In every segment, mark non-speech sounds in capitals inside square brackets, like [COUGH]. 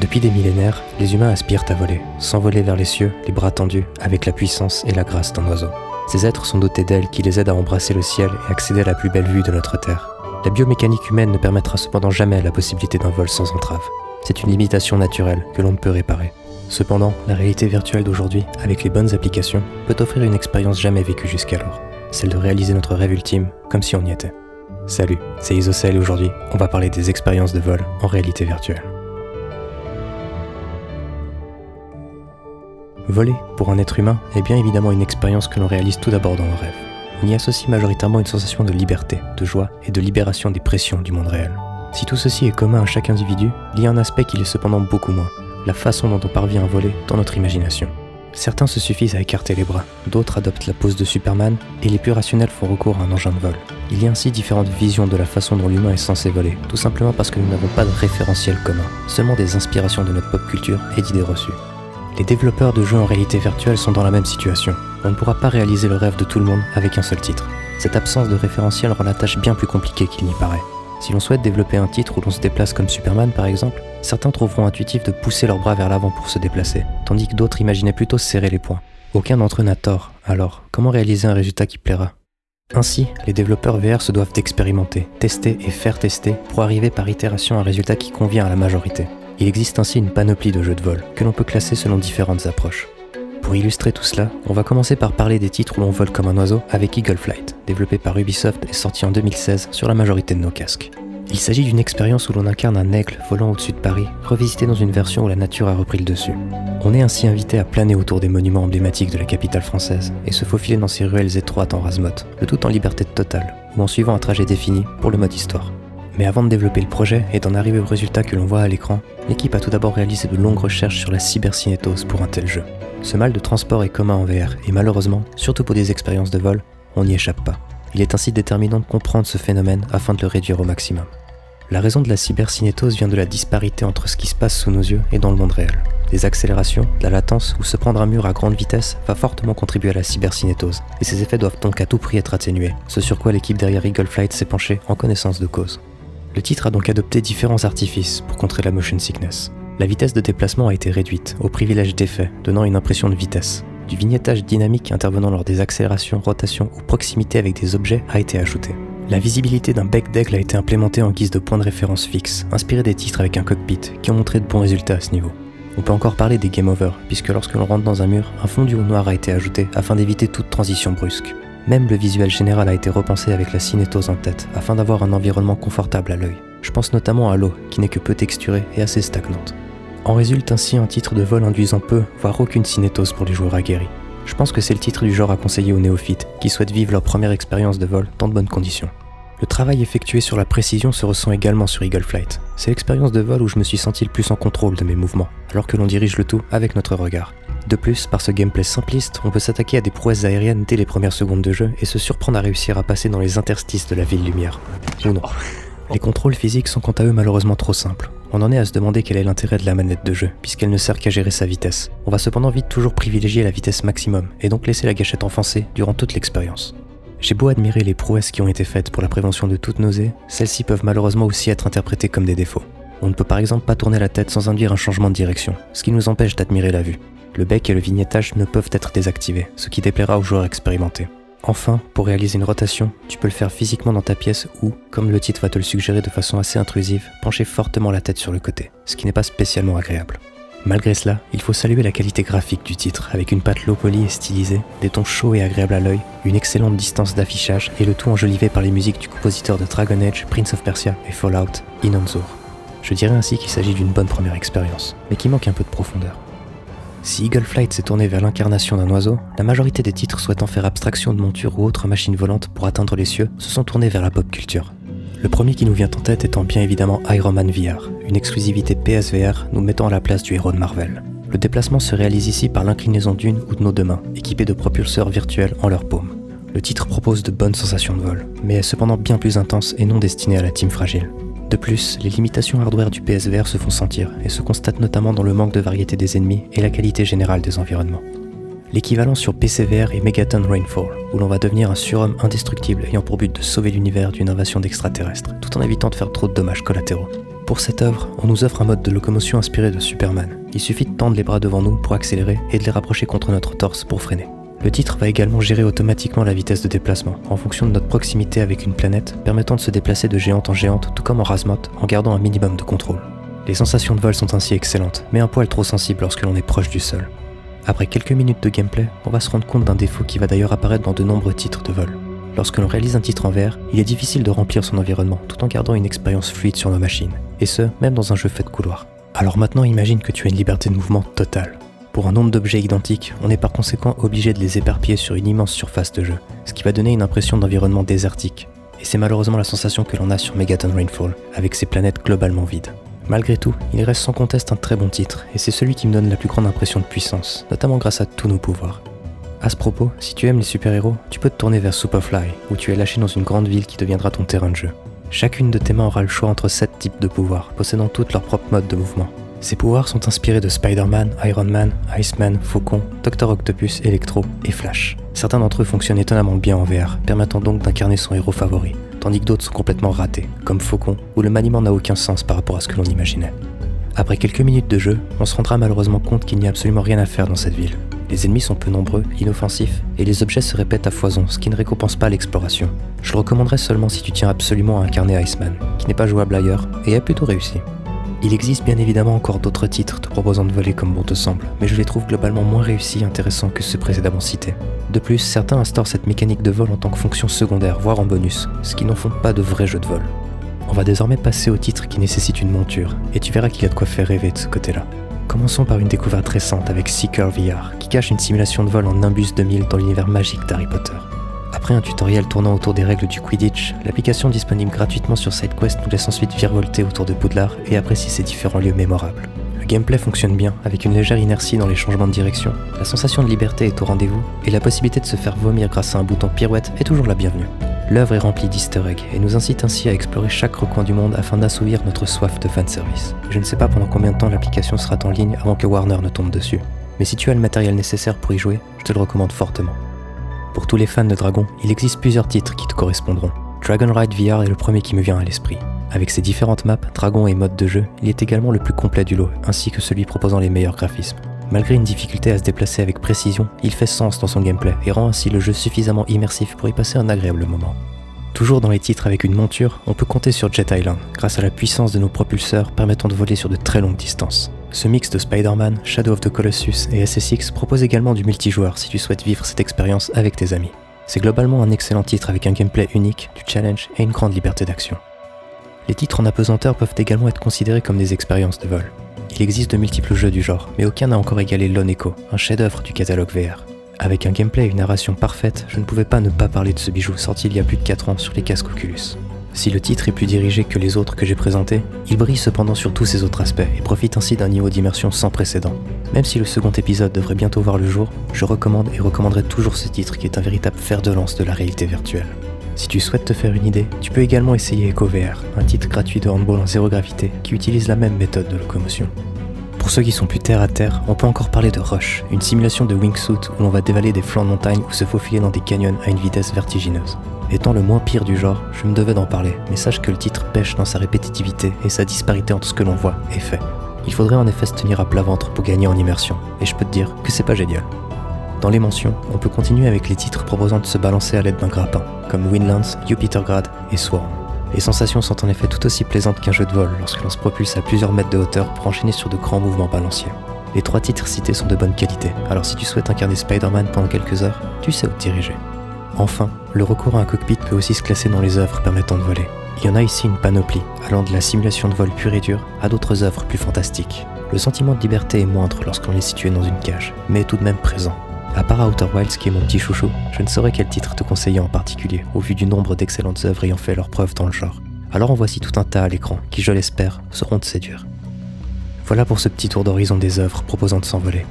Depuis des millénaires, les humains aspirent à voler, s'envoler vers les cieux, les bras tendus, avec la puissance et la grâce d'un oiseau. Ces êtres sont dotés d'ailes qui les aident à embrasser le ciel et accéder à la plus belle vue de notre Terre. La biomécanique humaine ne permettra cependant jamais la possibilité d'un vol sans entrave. C'est une limitation naturelle que l'on ne peut réparer. Cependant, la réalité virtuelle d'aujourd'hui, avec les bonnes applications, peut offrir une expérience jamais vécue jusqu'alors, celle de réaliser notre rêve ultime comme si on y était. Salut, c'est Isocel et aujourd'hui, on va parler des expériences de vol en réalité virtuelle. Voler, pour un être humain, est bien évidemment une expérience que l'on réalise tout d'abord dans le rêve. On y associe majoritairement une sensation de liberté, de joie et de libération des pressions du monde réel. Si tout ceci est commun à chaque individu, il y a un aspect qui l'est cependant beaucoup moins, la façon dont on parvient à voler dans notre imagination. Certains se suffisent à écarter les bras, d'autres adoptent la pose de Superman, et les plus rationnels font recours à un engin de vol. Il y a ainsi différentes visions de la façon dont l'humain est censé voler, tout simplement parce que nous n'avons pas de référentiel commun, seulement des inspirations de notre pop culture et d'idées reçues. Les développeurs de jeux en réalité virtuelle sont dans la même situation. On ne pourra pas réaliser le rêve de tout le monde avec un seul titre. Cette absence de référentiel rend la tâche bien plus compliquée qu'il n'y paraît. Si l'on souhaite développer un titre où l'on se déplace comme Superman par exemple, certains trouveront intuitif de pousser leurs bras vers l'avant pour se déplacer, tandis que d'autres imaginaient plutôt serrer les poings. Aucun d'entre eux n'a tort, alors comment réaliser un résultat qui plaira? Ainsi, les développeurs VR se doivent d'expérimenter, tester et faire tester pour arriver par itération à un résultat qui convient à la majorité. Il existe ainsi une panoplie de jeux de vol, que l'on peut classer selon différentes approches. Pour illustrer tout cela, on va commencer par parler des titres où l'on vole comme un oiseau avec Eagle Flight, développé par Ubisoft et sorti en 2016 sur la majorité de nos casques. Il s'agit d'une expérience où l'on incarne un aigle volant au-dessus de Paris, revisité dans une version où la nature a repris le dessus. On est ainsi invité à planer autour des monuments emblématiques de la capitale française et se faufiler dans ces ruelles étroites en rasemotte, le tout en liberté totale, ou en suivant un trajet défini pour le mode histoire. Mais avant de développer le projet et d'en arriver au résultat que l'on voit à l'écran, l'équipe a tout d'abord réalisé de longues recherches sur la cybercinétose pour un tel jeu. Ce mal de transport est commun en VR et malheureusement, surtout pour des expériences de vol, on n'y échappe pas. Il est ainsi déterminant de comprendre ce phénomène afin de le réduire au maximum. La raison de la cybercinétose vient de la disparité entre ce qui se passe sous nos yeux et dans le monde réel. Des accélérations, de la latence ou se prendre un mur à grande vitesse va fortement contribuer à la cybercinétose, et ces effets doivent donc à tout prix être atténués, ce sur quoi l'équipe derrière Eagle Flight s'est penchée en connaissance de cause. Le titre a donc adopté différents artifices pour contrer la motion sickness. La vitesse de déplacement a été réduite, au privilège d'effet, donnant une impression de vitesse. Du vignettage dynamique intervenant lors des accélérations, rotations ou proximité avec des objets a été ajouté. La visibilité d'un bec d'aigle a été implémentée en guise de point de référence fixe, inspiré des titres avec un cockpit, qui ont montré de bons résultats à ce niveau. On peut encore parler des game over, puisque lorsque l'on rentre dans un mur, un fondu noir a été ajouté afin d'éviter toute transition brusque. Même le visuel général a été repensé avec la cinétose en tête, afin d'avoir un environnement confortable à l'œil. Je pense notamment à l'eau, qui n'est que peu texturée et assez stagnante. En résulte ainsi un titre de vol induisant peu, voire aucune cinétose pour les joueurs aguerris. Je pense que c'est le titre du genre à conseiller aux néophytes, qui souhaitent vivre leur première expérience de vol dans de bonnes conditions. Le travail effectué sur la précision se ressent également sur Eagle Flight. C'est l'expérience de vol où je me suis senti le plus en contrôle de mes mouvements, alors que l'on dirige le tout avec notre regard. De plus, par ce gameplay simpliste, on peut s'attaquer à des prouesses aériennes dès les premières secondes de jeu et se surprendre à réussir à passer dans les interstices de la ville lumière. Ou non. [LAUGHS] Les contrôles physiques sont quant à eux malheureusement trop simples. On en est à se demander quel est l'intérêt de la manette de jeu, puisqu'elle ne sert qu'à gérer sa vitesse. On va cependant vite toujours privilégier la vitesse maximum, et donc laisser la gâchette enfoncée durant toute l'expérience. J'ai beau admirer les prouesses qui ont été faites pour la prévention de toute nausée, celles-ci peuvent malheureusement aussi être interprétées comme des défauts. On ne peut par exemple pas tourner la tête sans induire un changement de direction, ce qui nous empêche d'admirer la vue le bec et le vignettage ne peuvent être désactivés, ce qui déplaira aux joueurs expérimentés. Enfin, pour réaliser une rotation, tu peux le faire physiquement dans ta pièce ou, comme le titre va te le suggérer de façon assez intrusive, pencher fortement la tête sur le côté, ce qui n'est pas spécialement agréable. Malgré cela, il faut saluer la qualité graphique du titre, avec une patte low poly et stylisée, des tons chauds et agréables à l'œil, une excellente distance d'affichage et le tout enjolivé par les musiques du compositeur de Dragon Age, Prince of Persia et Fallout, Inonzur. Je dirais ainsi qu'il s'agit d'une bonne première expérience, mais qui manque un peu de profondeur. Si Eagle Flight s'est tourné vers l'incarnation d'un oiseau, la majorité des titres souhaitant faire abstraction de monture ou autre machine volante pour atteindre les cieux se sont tournés vers la pop culture. Le premier qui nous vient en tête étant bien évidemment Iron Man VR, une exclusivité PSVR nous mettant à la place du héros de Marvel. Le déplacement se réalise ici par l'inclinaison d'une ou de nos deux mains, équipées de propulseurs virtuels en leur paume. Le titre propose de bonnes sensations de vol, mais est cependant bien plus intense et non destiné à la team fragile. De plus, les limitations hardware du PSVR se font sentir et se constatent notamment dans le manque de variété des ennemis et la qualité générale des environnements. L'équivalent sur PCVR est Megaton Rainfall, où l'on va devenir un surhomme indestructible ayant pour but de sauver l'univers d'une invasion d'extraterrestres, tout en évitant de faire trop de dommages collatéraux. Pour cette œuvre, on nous offre un mode de locomotion inspiré de Superman. Il suffit de tendre les bras devant nous pour accélérer et de les rapprocher contre notre torse pour freiner. Le titre va également gérer automatiquement la vitesse de déplacement en fonction de notre proximité avec une planète, permettant de se déplacer de géante en géante, tout comme en Razmot, en gardant un minimum de contrôle. Les sensations de vol sont ainsi excellentes, mais un poil trop sensibles lorsque l'on est proche du sol. Après quelques minutes de gameplay, on va se rendre compte d'un défaut qui va d'ailleurs apparaître dans de nombreux titres de vol. Lorsque l'on réalise un titre en VR, il est difficile de remplir son environnement tout en gardant une expérience fluide sur nos machines, et ce, même dans un jeu fait de couloirs. Alors maintenant imagine que tu as une liberté de mouvement totale. Pour un nombre d'objets identiques, on est par conséquent obligé de les éparpiller sur une immense surface de jeu, ce qui va donner une impression d'environnement désertique. Et c'est malheureusement la sensation que l'on a sur Megaton Rainfall, avec ses planètes globalement vides. Malgré tout, il reste sans conteste un très bon titre, et c'est celui qui me donne la plus grande impression de puissance, notamment grâce à tous nos pouvoirs. À ce propos, si tu aimes les super-héros, tu peux te tourner vers Superfly, où tu es lâché dans une grande ville qui deviendra ton terrain de jeu. Chacune de tes mains aura le choix entre 7 types de pouvoirs, possédant toutes leurs propres modes de mouvement. Ces pouvoirs sont inspirés de Spider-Man, Iron Man, Iceman, Faucon, Doctor Octopus, Electro et Flash. Certains d'entre eux fonctionnent étonnamment bien en VR, permettant donc d'incarner son héros favori, tandis que d'autres sont complètement ratés, comme Faucon, où le maniement n'a aucun sens par rapport à ce que l'on imaginait. Après quelques minutes de jeu, on se rendra malheureusement compte qu'il n'y a absolument rien à faire dans cette ville. Les ennemis sont peu nombreux, inoffensifs, et les objets se répètent à foison, ce qui ne récompense pas l'exploration. Je le recommanderais seulement si tu tiens absolument à incarner Iceman, qui n'est pas jouable ailleurs, et a plutôt réussi. Il existe bien évidemment encore d'autres titres te proposant de voler comme bon te semble, mais je les trouve globalement moins réussis et intéressants que ceux précédemment cités. De plus, certains instaurent cette mécanique de vol en tant que fonction secondaire, voire en bonus, ce qui n'en font pas de vrais jeux de vol. On va désormais passer au titre qui nécessite une monture, et tu verras qu'il y a de quoi faire rêver de ce côté-là. Commençons par une découverte récente avec Seeker VR, qui cache une simulation de vol en Nimbus 2000 dans l'univers magique d'Harry Potter. Après un tutoriel tournant autour des règles du Quidditch, l'application disponible gratuitement sur SideQuest nous laisse ensuite virevolter autour de Poudlard et apprécier ses différents lieux mémorables. Le gameplay fonctionne bien, avec une légère inertie dans les changements de direction, la sensation de liberté est au rendez-vous, et la possibilité de se faire vomir grâce à un bouton pirouette est toujours la bienvenue. L'œuvre est remplie d'easter eggs et nous incite ainsi à explorer chaque recoin du monde afin d'assouvir notre soif de fanservice. Je ne sais pas pendant combien de temps l'application sera en ligne avant que Warner ne tombe dessus, mais si tu as le matériel nécessaire pour y jouer, je te le recommande fortement. Pour tous les fans de Dragon, il existe plusieurs titres qui te correspondront. Dragon Ride VR est le premier qui me vient à l'esprit. Avec ses différentes maps, dragons et modes de jeu, il est également le plus complet du lot, ainsi que celui proposant les meilleurs graphismes. Malgré une difficulté à se déplacer avec précision, il fait sens dans son gameplay et rend ainsi le jeu suffisamment immersif pour y passer un agréable moment. Toujours dans les titres avec une monture, on peut compter sur Jet Island, grâce à la puissance de nos propulseurs permettant de voler sur de très longues distances. Ce mix de Spider-Man, Shadow of the Colossus et SSX propose également du multijoueur si tu souhaites vivre cette expérience avec tes amis. C'est globalement un excellent titre avec un gameplay unique, du challenge et une grande liberté d'action. Les titres en apesanteur peuvent également être considérés comme des expériences de vol. Il existe de multiples jeux du genre, mais aucun n'a encore égalé Lone Echo, un chef-d'œuvre du catalogue VR. Avec un gameplay et une narration parfaite, je ne pouvais pas ne pas parler de ce bijou sorti il y a plus de 4 ans sur les casques Oculus. Si le titre est plus dirigé que les autres que j'ai présentés, il brille cependant sur tous ses autres aspects et profite ainsi d'un niveau d'immersion sans précédent. Même si le second épisode devrait bientôt voir le jour, je recommande et recommanderai toujours ce titre qui est un véritable fer de lance de la réalité virtuelle. Si tu souhaites te faire une idée, tu peux également essayer EcoVR, un titre gratuit de handball en zéro gravité qui utilise la même méthode de locomotion. Pour ceux qui sont plus terre à terre, on peut encore parler de Rush, une simulation de wingsuit où l'on va dévaler des flancs de montagne ou se faufiler dans des canyons à une vitesse vertigineuse. Étant le moins pire du genre, je me devais d'en parler, mais sache que le titre pêche dans sa répétitivité et sa disparité entre ce que l'on voit et fait. Il faudrait en effet se tenir à plat ventre pour gagner en immersion, et je peux te dire que c'est pas génial. Dans les mentions, on peut continuer avec les titres proposant de se balancer à l'aide d'un grappin, comme Windlands, Jupitergrad et Swarm. Les sensations sont en effet tout aussi plaisantes qu'un jeu de vol lorsque l'on se propulse à plusieurs mètres de hauteur pour enchaîner sur de grands mouvements balanciers. Les trois titres cités sont de bonne qualité, alors si tu souhaites incarner Spider-Man pendant quelques heures, tu sais où te diriger. Enfin, le recours à un cockpit peut aussi se classer dans les œuvres permettant de voler. Il y en a ici une panoplie, allant de la simulation de vol pure et dure à d'autres œuvres plus fantastiques. Le sentiment de liberté est moindre lorsqu'on est situé dans une cage, mais est tout de même présent. À part Outer Wilds qui est mon petit chouchou, je ne saurais quel titre te conseiller en particulier, au vu du nombre d'excellentes œuvres ayant fait leur preuve dans le genre. Alors en voici tout un tas à l'écran, qui je l'espère, seront de séduire. Voilà pour ce petit tour d'horizon des œuvres proposant de s'envoler.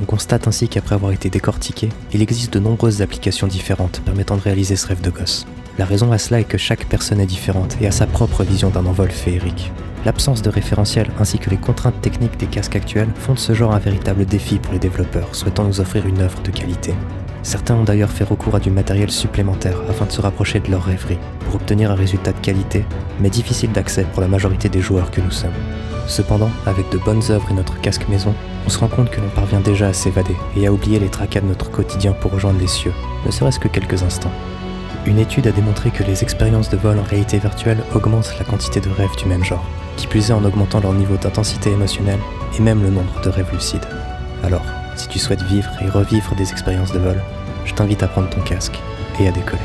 On constate ainsi qu'après avoir été décortiqué, il existe de nombreuses applications différentes permettant de réaliser ce rêve de gosse. La raison à cela est que chaque personne est différente et a sa propre vision d'un envol féerique. L'absence de référentiel ainsi que les contraintes techniques des casques actuels font de ce genre un véritable défi pour les développeurs souhaitant nous offrir une œuvre de qualité. Certains ont d'ailleurs fait recours à du matériel supplémentaire afin de se rapprocher de leur rêverie, pour obtenir un résultat de qualité, mais difficile d'accès pour la majorité des joueurs que nous sommes. Cependant, avec de bonnes œuvres et notre casque maison, on se rend compte que l'on parvient déjà à s'évader et à oublier les tracas de notre quotidien pour rejoindre les cieux, ne serait-ce que quelques instants. Une étude a démontré que les expériences de vol en réalité virtuelle augmentent la quantité de rêves du même genre, qui plus est en augmentant leur niveau d'intensité émotionnelle et même le nombre de rêves lucides. Alors, si tu souhaites vivre et revivre des expériences de vol, je t'invite à prendre ton casque et à décoller.